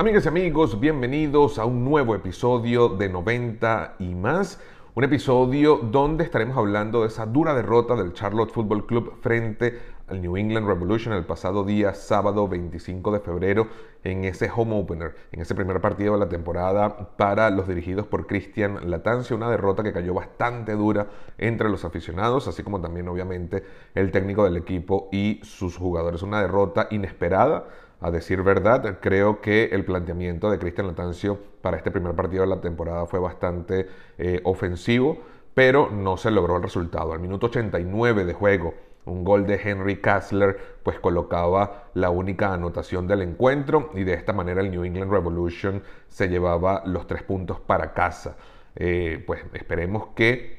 Amigas y amigos, bienvenidos a un nuevo episodio de 90 y más. Un episodio donde estaremos hablando de esa dura derrota del Charlotte Football Club frente al New England Revolution el pasado día sábado 25 de febrero en ese home opener, en ese primer partido de la temporada para los dirigidos por Cristian Latancia, una derrota que cayó bastante dura entre los aficionados, así como también obviamente el técnico del equipo y sus jugadores, una derrota inesperada a decir verdad, creo que el planteamiento de Cristian Latancio para este primer partido de la temporada fue bastante eh, ofensivo, pero no se logró el resultado. Al minuto 89 de juego, un gol de Henry Kassler pues colocaba la única anotación del encuentro y de esta manera el New England Revolution se llevaba los tres puntos para casa. Eh, pues esperemos que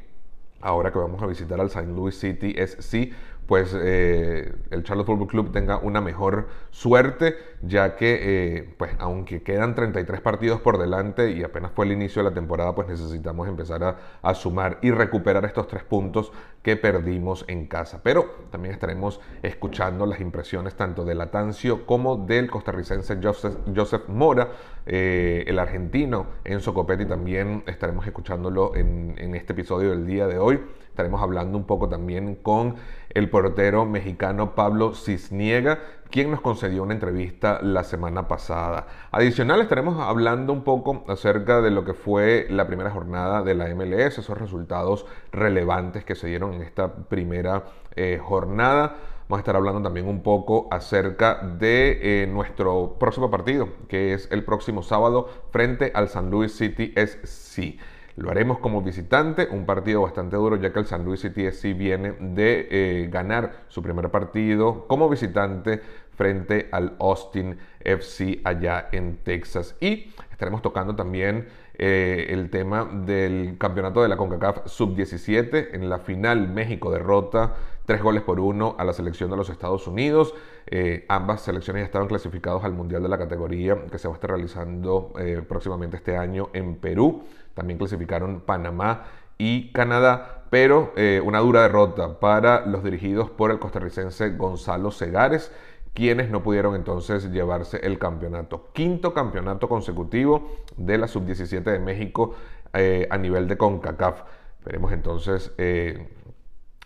ahora que vamos a visitar al St. Louis City SC pues eh, el Charlotte Football Club tenga una mejor suerte, ya que eh, pues aunque quedan 33 partidos por delante y apenas fue el inicio de la temporada, pues necesitamos empezar a, a, sumar y recuperar estos tres puntos que perdimos en casa. Pero también estaremos escuchando las impresiones tanto de Latancio como del costarricense Joseph, Joseph Mora, eh, el argentino Enzo Copetti también estaremos escuchándolo en, en este episodio del día de hoy. Estaremos hablando un poco también con el portero mexicano Pablo Cisniega, quien nos concedió una entrevista la semana pasada. Adicional, estaremos hablando un poco acerca de lo que fue la primera jornada de la MLS, esos resultados relevantes que se dieron en esta primera eh, jornada. Vamos a estar hablando también un poco acerca de eh, nuestro próximo partido, que es el próximo sábado frente al San Luis City SC. Lo haremos como visitante, un partido bastante duro ya que el San Luis City viene de eh, ganar su primer partido como visitante frente al Austin FC allá en Texas. Y estaremos tocando también eh, el tema del campeonato de la CONCACAF Sub-17. En la final México derrota tres goles por uno a la selección de los Estados Unidos. Eh, ambas selecciones ya estaban clasificados al Mundial de la categoría que se va a estar realizando próximamente este año en Perú. También clasificaron Panamá y Canadá, pero eh, una dura derrota para los dirigidos por el costarricense Gonzalo Segares, quienes no pudieron entonces llevarse el campeonato. Quinto campeonato consecutivo de la Sub-17 de México eh, a nivel de CONCACAF. Veremos entonces eh,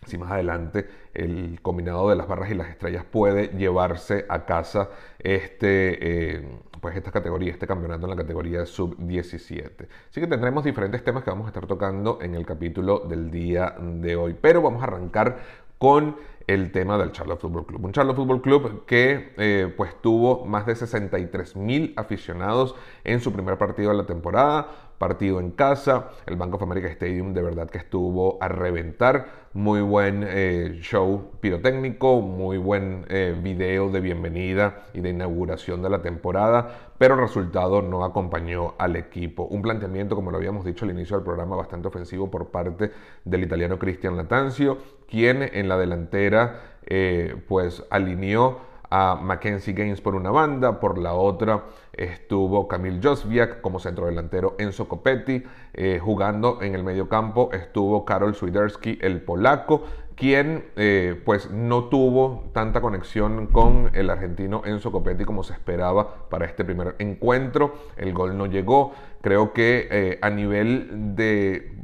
si más adelante el combinado de las barras y las estrellas puede llevarse a casa este pues esta categoría, este campeonato en la categoría sub-17. Así que tendremos diferentes temas que vamos a estar tocando en el capítulo del día de hoy. Pero vamos a arrancar con el tema del Charlotte Football Club. Un Charlotte Football Club que eh, pues tuvo más de 63 mil aficionados en su primer partido de la temporada, partido en casa, el Bank of America Stadium de verdad que estuvo a reventar, muy buen eh, show pirotécnico, muy buen eh, video de bienvenida y de inauguración de la temporada, pero el resultado no acompañó al equipo. Un planteamiento, como lo habíamos dicho al inicio del programa, bastante ofensivo por parte del italiano Cristian Latanzio, quien en la delantera eh, pues alineó a Mackenzie Gaines por una banda, por la otra estuvo Kamil Josviak como centro delantero Enzo Copetti, eh, jugando en el medio campo estuvo Karol Swiderski, el polaco, quien eh, pues no tuvo tanta conexión con el argentino Enzo Copetti como se esperaba para este primer encuentro, el gol no llegó, creo que eh, a nivel de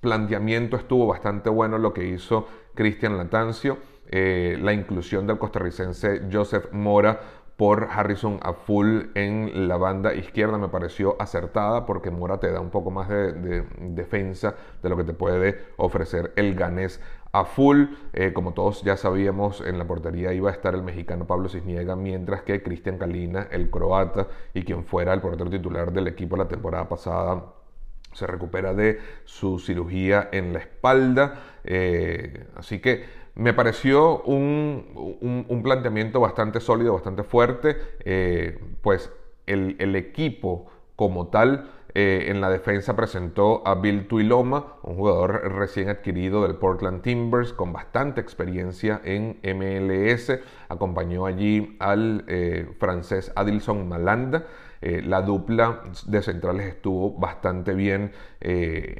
planteamiento estuvo bastante bueno lo que hizo Cristian Latancio, eh, la inclusión del costarricense Joseph Mora por Harrison a full en la banda izquierda me pareció acertada porque Mora te da un poco más de, defensa de lo que te puede ofrecer el ganés a full. Eh, como todos ya sabíamos, en la portería iba a estar el mexicano Pablo Cisniega, mientras que Cristian Kalina, el croata y quien fuera el portero titular del equipo la temporada pasada, se recupera de su cirugía en la espalda. Eh, así que me pareció un, planteamiento bastante sólido, bastante fuerte, eh, pues el, equipo como tal eh, en la defensa presentó a Bill Tuiloma, un jugador recién adquirido del Portland Timbers con bastante experiencia en MLS. Acompañó allí al francés Adilson Malanda. Eh, la dupla de centrales estuvo bastante bien, eh,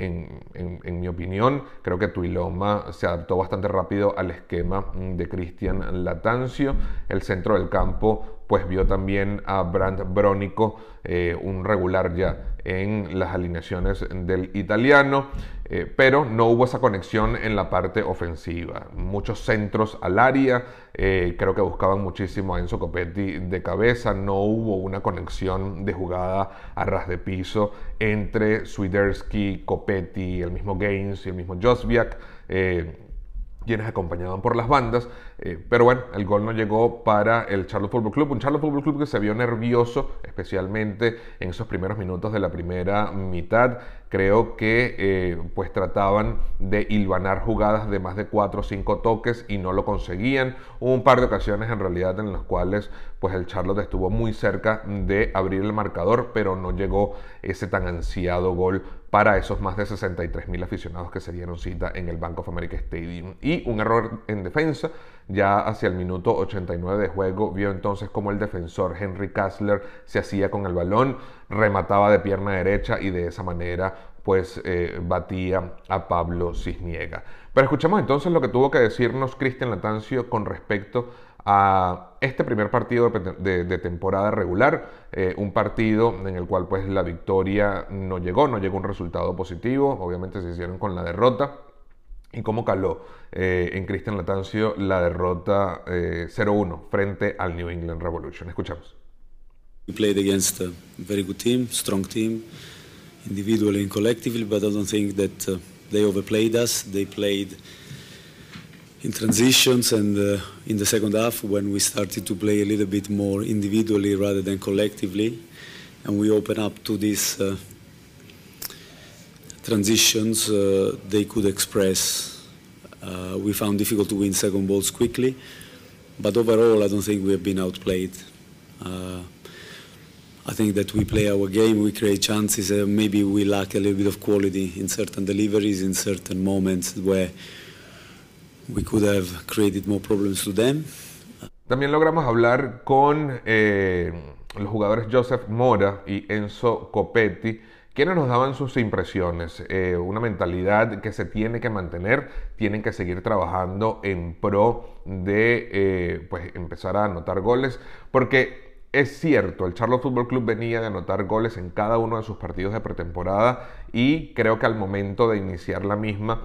en, mi opinión. Creo que Tuiloma se adaptó bastante rápido al esquema de Cristian Latancio. El centro del campo pues vio también a Brandt Brónico, eh, un regular ya en las alineaciones del italiano, eh, pero no hubo esa conexión en la parte ofensiva. Muchos centros al área, eh, creo que buscaban muchísimo a Enzo Copetti de cabeza, no hubo una conexión de jugada a ras de piso entre Swiderski, Copetti, el mismo Gaines y el mismo Josviak quienes acompañaban por las bandas. Eh, pero bueno, el gol no llegó para el Charlotte Football Club. Un Charlotte Football Club que se vio nervioso, especialmente en esos primeros minutos de la primera mitad. Creo que eh, pues trataban de hilvanar jugadas de más de 4 o 5 toques y no lo conseguían. Hubo un par de ocasiones en realidad en las cuales pues el Charlotte estuvo muy cerca de abrir el marcador, pero no llegó ese tan ansiado gol para esos más de 63 mil aficionados que se dieron cita en el Bank of America Stadium. Y un error en defensa, ya hacia el minuto 89 de juego, vio entonces como el defensor Henry Kassler se hacía con el balón, remataba de pierna derecha y de esa manera pues eh, batía a Pablo Cisniega. Pero escuchemos entonces lo que tuvo que decirnos Cristian Latancio con respecto a este primer partido de, temporada regular, eh, un partido en el cual pues la victoria no llegó, no llegó un resultado positivo, obviamente se hicieron con la derrota. ¿Y cómo caló eh, en Cristian Latancio la derrota 0-1 eh, frente al New England Revolution? Escuchamos. We played against a very good team, strong team, individually and collectively, but I don't think that uh, they overplayed us. They played in transitions and uh, in the second half when we started to play a little bit more individually rather than collectively and we open up to these uh, transitions uh, they could express uh, we found difficult to win second balls quickly but overall I don't think we have been outplayed uh, I think that we play our game, we create chances, uh, maybe we lack a little bit of quality in certain deliveries, in certain moments where we could have created more problems to them. También logramos hablar con eh, los jugadores Joseph Mora y Enzo Copetti, quienes nos daban sus impresiones, eh, una mentalidad que se tiene que mantener, tienen que seguir trabajando en pro de eh, pues empezar a anotar goles, porque es cierto, el Charlotte Football Club venía de anotar goles en cada uno de sus partidos de pretemporada y creo que al momento de iniciar la misma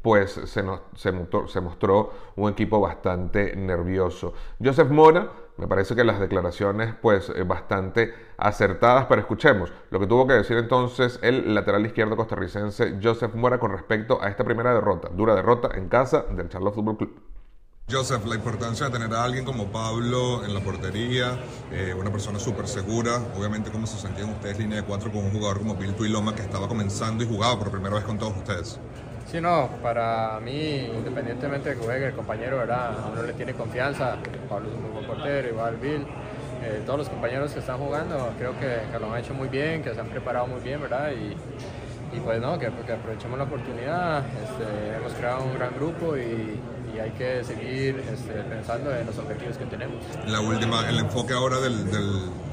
pues se, se, mostró, un equipo bastante nervioso. Joseph Mora, me parece que las declaraciones pues eh, bastante acertadas, pero escuchemos lo que tuvo que decir entonces el lateral izquierdo costarricense Joseph Mora con respecto a esta primera derrota, dura derrota en casa del Charlotte Football Club. Joseph, la importancia de tener a alguien como Pablo en la portería, eh, una persona súper segura. Obviamente, ¿cómo se sentían ustedes línea de cuatro con un jugador como Bill Tuiloma que estaba comenzando y jugaba por primera vez con todos ustedes? Sí, no, para mí, independientemente de que juegue el compañero, ¿verdad? A uno le tiene confianza, Pablo es un muy buen portero, igual Bill, eh, todos los compañeros que están jugando, creo que, lo han hecho muy bien, que se han preparado muy bien, ¿verdad? Y, pues no, que, aprovechemos la oportunidad, este, hemos creado un gran grupo y, hay que seguir este, pensando en los objetivos que tenemos. La última, el enfoque ahora del,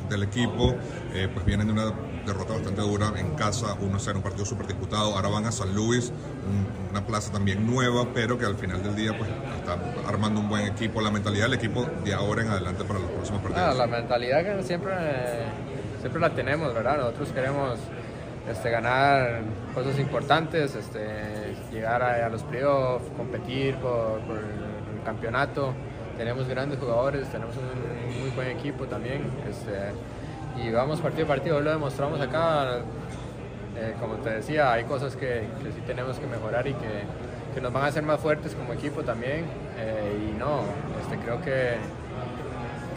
del, equipo, eh, pues viene de una derrota bastante dura en casa, 1-0, un partido súper disputado. Ahora van a San Luis, una plaza también nueva, pero que al final del día pues está armando un buen equipo. La mentalidad del equipo de ahora en adelante para los próximos partidos. Ah, la mentalidad que siempre, siempre la tenemos, ¿verdad? Nosotros queremos este, ganar cosas importantes, este, llegar a, los playoffs, competir por, el campeonato. Tenemos grandes jugadores, tenemos un muy buen equipo también. Este, y vamos partido a partido, lo demostramos acá. Eh, como te decía, hay cosas que, que, sí tenemos que mejorar y que, que, nos van a hacer más fuertes como equipo también. Eh, y no, este, creo que,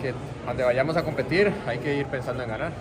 que donde vayamos a competir hay que ir pensando en ganar.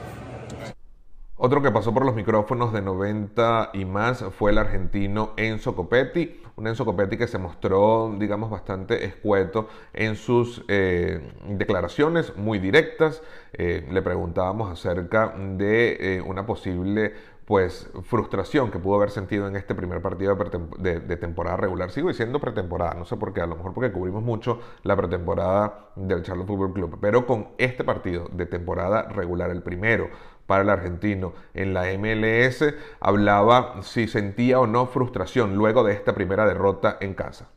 Otro que pasó por los micrófonos de 90 y más fue el argentino Enzo Copetti, un Enzo Copetti que se mostró, digamos, bastante escueto en sus eh, declaraciones, muy directas. Eh, le preguntábamos acerca de eh, una posible pues frustración que pudo haber sentido en este primer partido de, de, temporada regular. Sigo diciendo pretemporada, no sé por qué, a lo mejor porque cubrimos mucho la pretemporada del Charlotte Football Club, pero con este partido de temporada regular, el primero, para el argentino en la MLS, hablaba si sentía o no frustración luego de esta primera derrota en casa.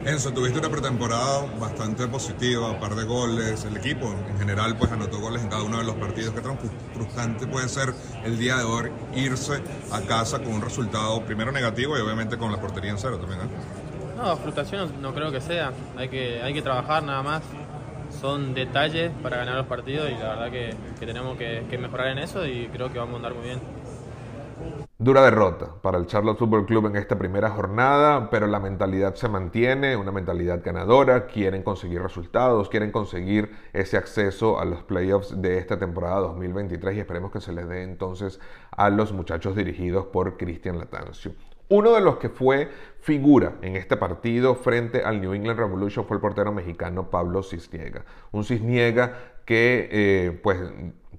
Enzo, tuviste una pretemporada bastante positiva, un par de goles, el equipo en general pues anotó goles en cada uno de los partidos. ¿Qué tan frustrante puede ser el día de hoy irse a casa con un resultado primero negativo y obviamente con la portería en cero también? ¿eh? No, frustración no creo que sea, hay que, hay que trabajar nada más. Son detalles para ganar los partidos y la verdad que, tenemos que, que mejorar en eso y creo que vamos a andar muy bien. Dura derrota para el Charlotte Football Club en esta primera jornada, pero la mentalidad se mantiene, una mentalidad ganadora, quieren conseguir resultados, quieren conseguir ese acceso a los playoffs de esta temporada 2023 y esperemos que se les dé entonces a los muchachos dirigidos por Cristian Latancio. Uno de los que fue figura en este partido frente al New England Revolution fue el portero mexicano Pablo Cisniega. Un Cisniega que eh, pues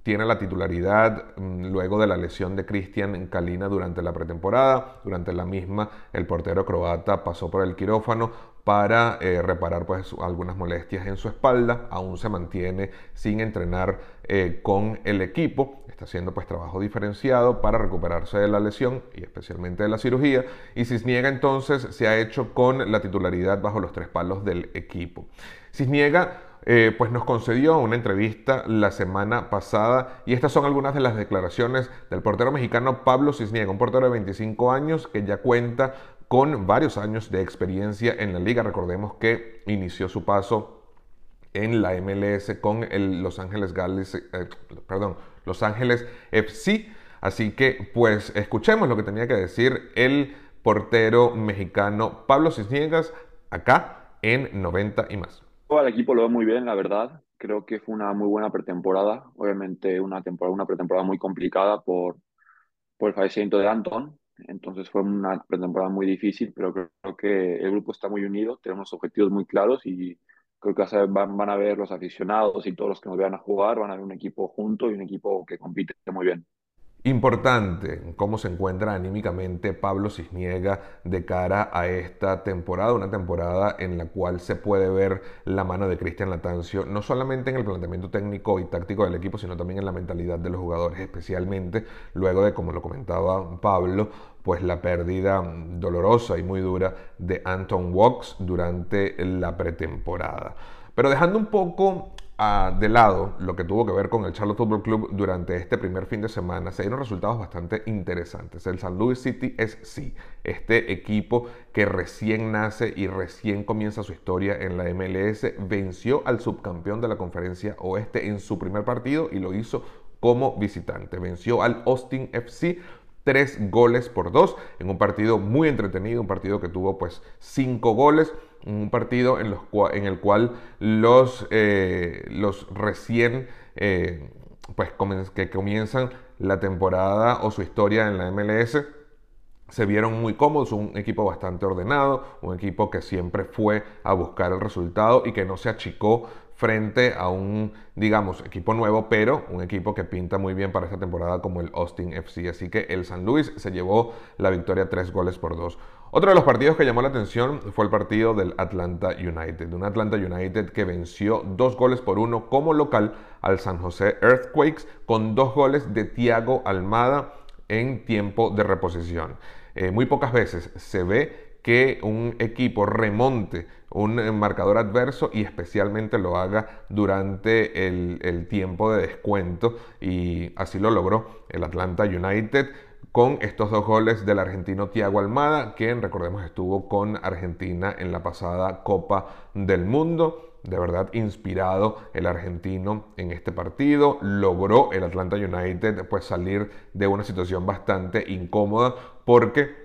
tiene la titularidad mm, luego de la lesión de Cristian Kalina durante la pretemporada. Durante la misma, el portero croata pasó por el quirófano para eh, reparar pues, algunas molestias en su espalda. Aún se mantiene sin entrenar eh, con el equipo. Está haciendo pues, trabajo diferenciado para recuperarse de la lesión y especialmente de la cirugía. Y Cisniega entonces se ha hecho con la titularidad bajo los tres palos del equipo. Cisniega eh, pues nos concedió una entrevista la semana pasada y estas son algunas de las declaraciones del portero mexicano Pablo Cisniega, un portero de 25 años que ya cuenta con varios años de experiencia en la liga. Recordemos que inició su paso en la MLS con el Los Ángeles Gales, eh, perdón, Los Ángeles FC. Así que pues escuchemos lo que tenía que decir el portero mexicano Pablo Cisniegas acá en 90 y más. Al equipo lo veo muy bien, la verdad. Creo que fue una muy buena pretemporada. Obviamente una, temporada, una pretemporada muy complicada por, por el fallecimiento de Anton. Entonces fue una pretemporada muy difícil, pero creo, que el grupo está muy unido, tenemos objetivos muy claros y creo que van, van a ver los aficionados y todos los que nos vean a jugar, van a ver un equipo junto y un equipo que compite muy bien. Importante cómo se encuentra anímicamente Pablo Cisniega de cara a esta temporada, una temporada en la cual se puede ver la mano de Cristian Latancio, no solamente en el planteamiento técnico y táctico del equipo, sino también en la mentalidad de los jugadores, especialmente luego de, como lo comentaba Pablo, pues la pérdida dolorosa y muy dura de Anton Walks durante la pretemporada. Pero dejando un poco de lado lo que tuvo que ver con el Charlotte Football Club durante este primer fin de semana, se dieron resultados bastante interesantes. El San Luis City es sí, este equipo que recién nace y recién comienza su historia en la MLS, venció al subcampeón de la conferencia oeste en su primer partido y lo hizo como visitante. Venció al Austin FC tres goles por dos en un partido muy entretenido, un partido que tuvo pues cinco goles, un partido en, el cual los, eh, los recién eh, pues que comienzan la temporada o su historia en la MLS se vieron muy cómodos, un equipo bastante ordenado, un equipo que siempre fue a buscar el resultado y que no se achicó frente a un, digamos, equipo nuevo, pero un equipo que pinta muy bien para esta temporada como el Austin FC. Así que el San Luis se llevó la victoria tres goles por dos. Otro de los partidos que llamó la atención fue el partido del Atlanta United, un Atlanta United que venció dos goles por uno como local al San José Earthquakes con dos goles de Thiago Almada en tiempo de reposición. Eh, muy pocas veces se ve que un equipo remonte un eh, marcador adverso y especialmente lo haga durante el, tiempo de descuento y así lo logró el Atlanta United con estos dos goles del argentino Thiago Almada, quien recordemos estuvo con Argentina en la pasada Copa del Mundo. De verdad inspirado el argentino en este partido. Logró el Atlanta United pues salir de una situación bastante incómoda porque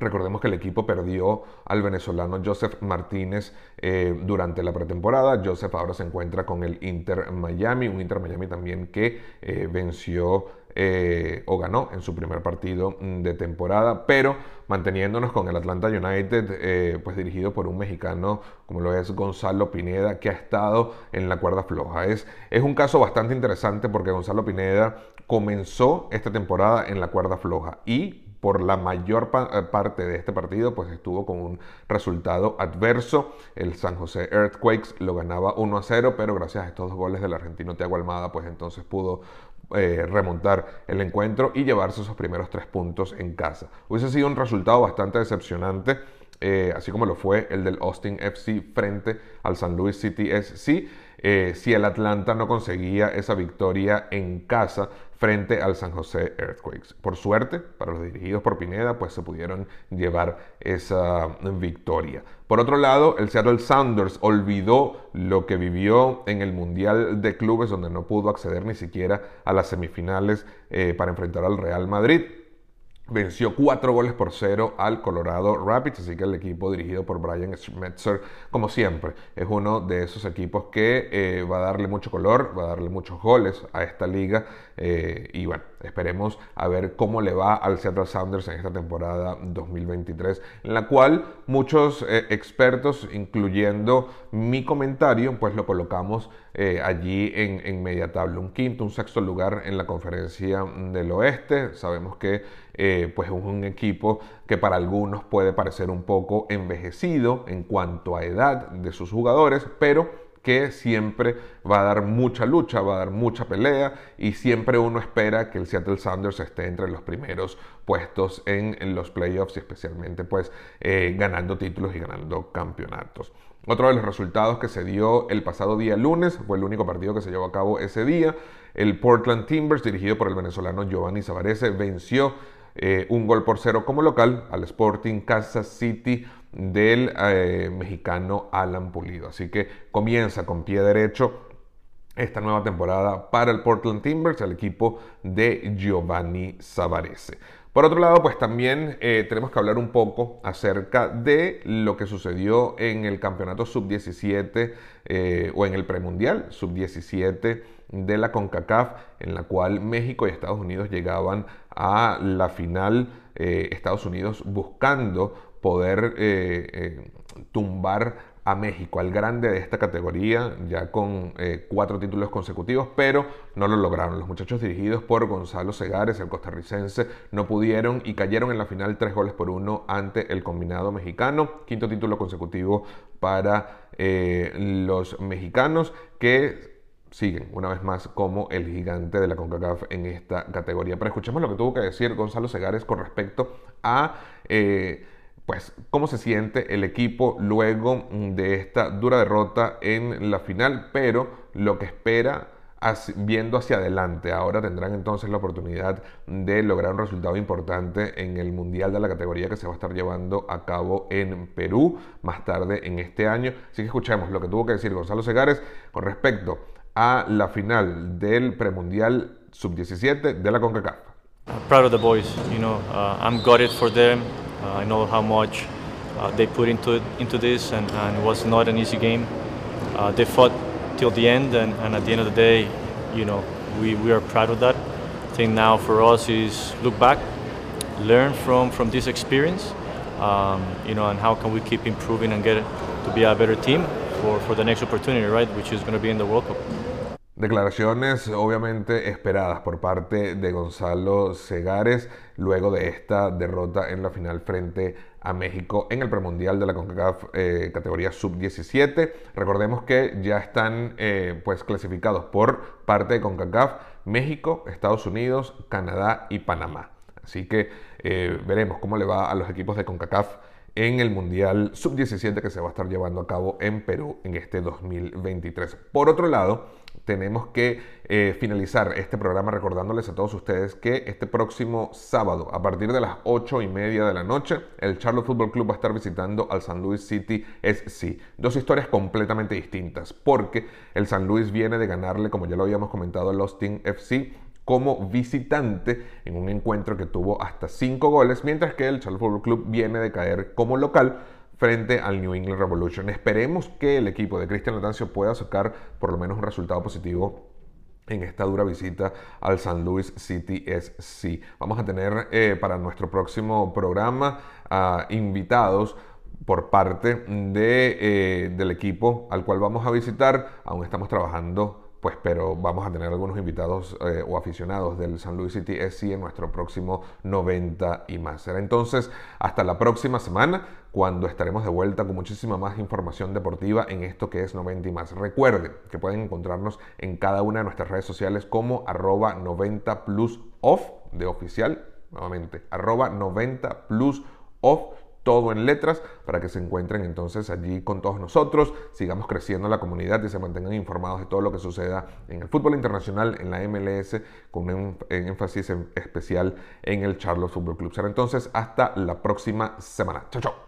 Recordemos que el equipo perdió al venezolano Joseph Martínez eh, durante la pretemporada. Joseph ahora se encuentra con el Inter Miami, un Inter Miami también que eh, venció eh, o ganó en su primer partido mm, de temporada, pero manteniéndonos con el Atlanta United, pues dirigido por un mexicano como lo es Gonzalo Pineda, que ha estado en la cuerda floja. Es, es un caso bastante interesante porque Gonzalo Pineda comenzó esta temporada en la cuerda floja y por la mayor eh, parte de este partido, pues estuvo con un resultado adverso. El San José Earthquakes lo ganaba 1 a 0, pero gracias a estos dos goles del argentino Thiago Almada, pues entonces pudo eh, remontar el encuentro y llevarse esos primeros tres puntos en casa. Hubiese sido un resultado bastante decepcionante eh, así como lo fue el del Austin FC frente al San Luis City SC, eh, si el Atlanta no conseguía esa victoria en casa frente al San José Earthquakes. Por suerte, para los dirigidos por Pineda, pues se pudieron llevar esa victoria. Por otro lado, el Seattle Sounders olvidó lo que vivió en el Mundial de Clubes, donde no pudo acceder ni siquiera a las semifinales eh, para enfrentar al Real Madrid venció cuatro goles por cero al Colorado Rapids, así que el equipo dirigido por Brian Schmetzer, como siempre, es uno de esos equipos que eh, va a darle mucho color, va a darle muchos goles a esta liga eh, y bueno, esperemos a ver cómo le va al Seattle Sounders en esta temporada 2023, en la cual muchos eh, expertos, incluyendo mi comentario, pues lo colocamos allí en, en media tabla, un quinto, un sexto lugar en la conferencia del oeste, sabemos que eh, pues es un equipo que para algunos puede parecer un poco envejecido en cuanto a edad de sus jugadores, pero que siempre va a dar mucha lucha, va a dar mucha pelea y siempre uno espera que el Seattle Sounders esté entre los primeros puestos en, los playoffs y especialmente pues eh, ganando títulos y ganando campeonatos. Otro de los resultados que se dio el pasado día lunes fue el único partido que se llevó a cabo ese día. El Portland Timbers, dirigido por el venezolano Giovanni Savarese, venció eh, un gol por cero como local al Sporting Kansas City del eh, mexicano Alan Pulido. Así que comienza con pie derecho esta nueva temporada para el Portland Timbers, el equipo de Giovanni Savarese. Por otro lado, pues también eh, tenemos que hablar un poco acerca de lo que sucedió en el campeonato sub-17 o en el premundial sub-17 de la CONCACAF, en la cual México y Estados Unidos llegaban a la final, eh, Estados Unidos buscando poder eh, eh, tumbar a México, al grande de esta categoría, ya con cuatro títulos consecutivos, pero no lo lograron. Los muchachos dirigidos por Gonzalo Segares, el costarricense, no pudieron y cayeron en la final tres goles por uno ante el combinado mexicano. Quinto título consecutivo para los mexicanos que siguen una vez más como el gigante de la CONCACAF en esta categoría. Pero escuchemos lo que tuvo que decir Gonzalo Segares con respecto a eh, pues, cómo se siente el equipo luego de esta dura derrota en la final, pero lo que espera viendo hacia adelante. Ahora tendrán entonces la oportunidad de lograr un resultado importante en el Mundial de la categoría que se va a estar llevando a cabo en Perú más tarde en este año. Así que escuchemos lo que tuvo que decir Gonzalo Segares con respecto a la final del premundial sub-17 de la CONCACAF. proud of the boys, you know, uh, I'm gutted for them. Uh, I know how much uh, they put into into this, and, and, it was not an easy game. Uh, they fought till the end, and, and, at the end of the day, you know, we, we are proud of that. I think now for us is look back, learn from from this experience, um, you know, and how can we keep improving and get to be a better team for, for the next opportunity, right, which is going to be in the World Cup. Declaraciones obviamente esperadas por parte de Gonzalo Segares luego de esta derrota en la final frente a México en el premundial de la CONCACAF eh, categoría sub-17. Recordemos que ya están eh, pues clasificados por parte de CONCACAF México, Estados Unidos, Canadá y Panamá. Así que eh, veremos cómo le va a los equipos de CONCACAF en el Mundial Sub-17 que se va a estar llevando a cabo en Perú en este 2023. Por otro lado, tenemos que eh, finalizar este programa recordándoles a todos ustedes que este próximo sábado, a partir de las 8 y media de la noche, el Charlotte Football Club va a estar visitando al San Luis City SC. Dos historias completamente distintas, porque el San Luis viene de ganarle, como ya lo habíamos comentado, al Austin FC como visitante en un encuentro que tuvo hasta 5 goles, mientras que el Charlotte Football Club viene de caer como local frente al New England Revolution. Esperemos que el equipo de Cristian Latancio pueda sacar por lo menos un resultado positivo en esta dura visita al San Luis City SC. Vamos a tener eh, para nuestro próximo programa invitados por parte de, eh, del equipo al cual vamos a visitar. Aún estamos trabajando pues pero vamos a tener algunos invitados eh, o aficionados del San Luis City SC en nuestro próximo 90 y más. Será entonces hasta la próxima semana cuando estaremos de vuelta con muchísima más información deportiva en esto que es 90 y más. Recuerden que pueden encontrarnos en cada una de nuestras redes sociales como arroba 90 plus off de oficial, nuevamente, arroba 90 plus off todo en letras para que se encuentren entonces allí con todos nosotros, sigamos creciendo la comunidad y se mantengan informados de todo lo que suceda en el fútbol internacional, en la MLS, con un énfasis especial en el Charlotte Football Club. Será entonces hasta la próxima semana. Chao, chao.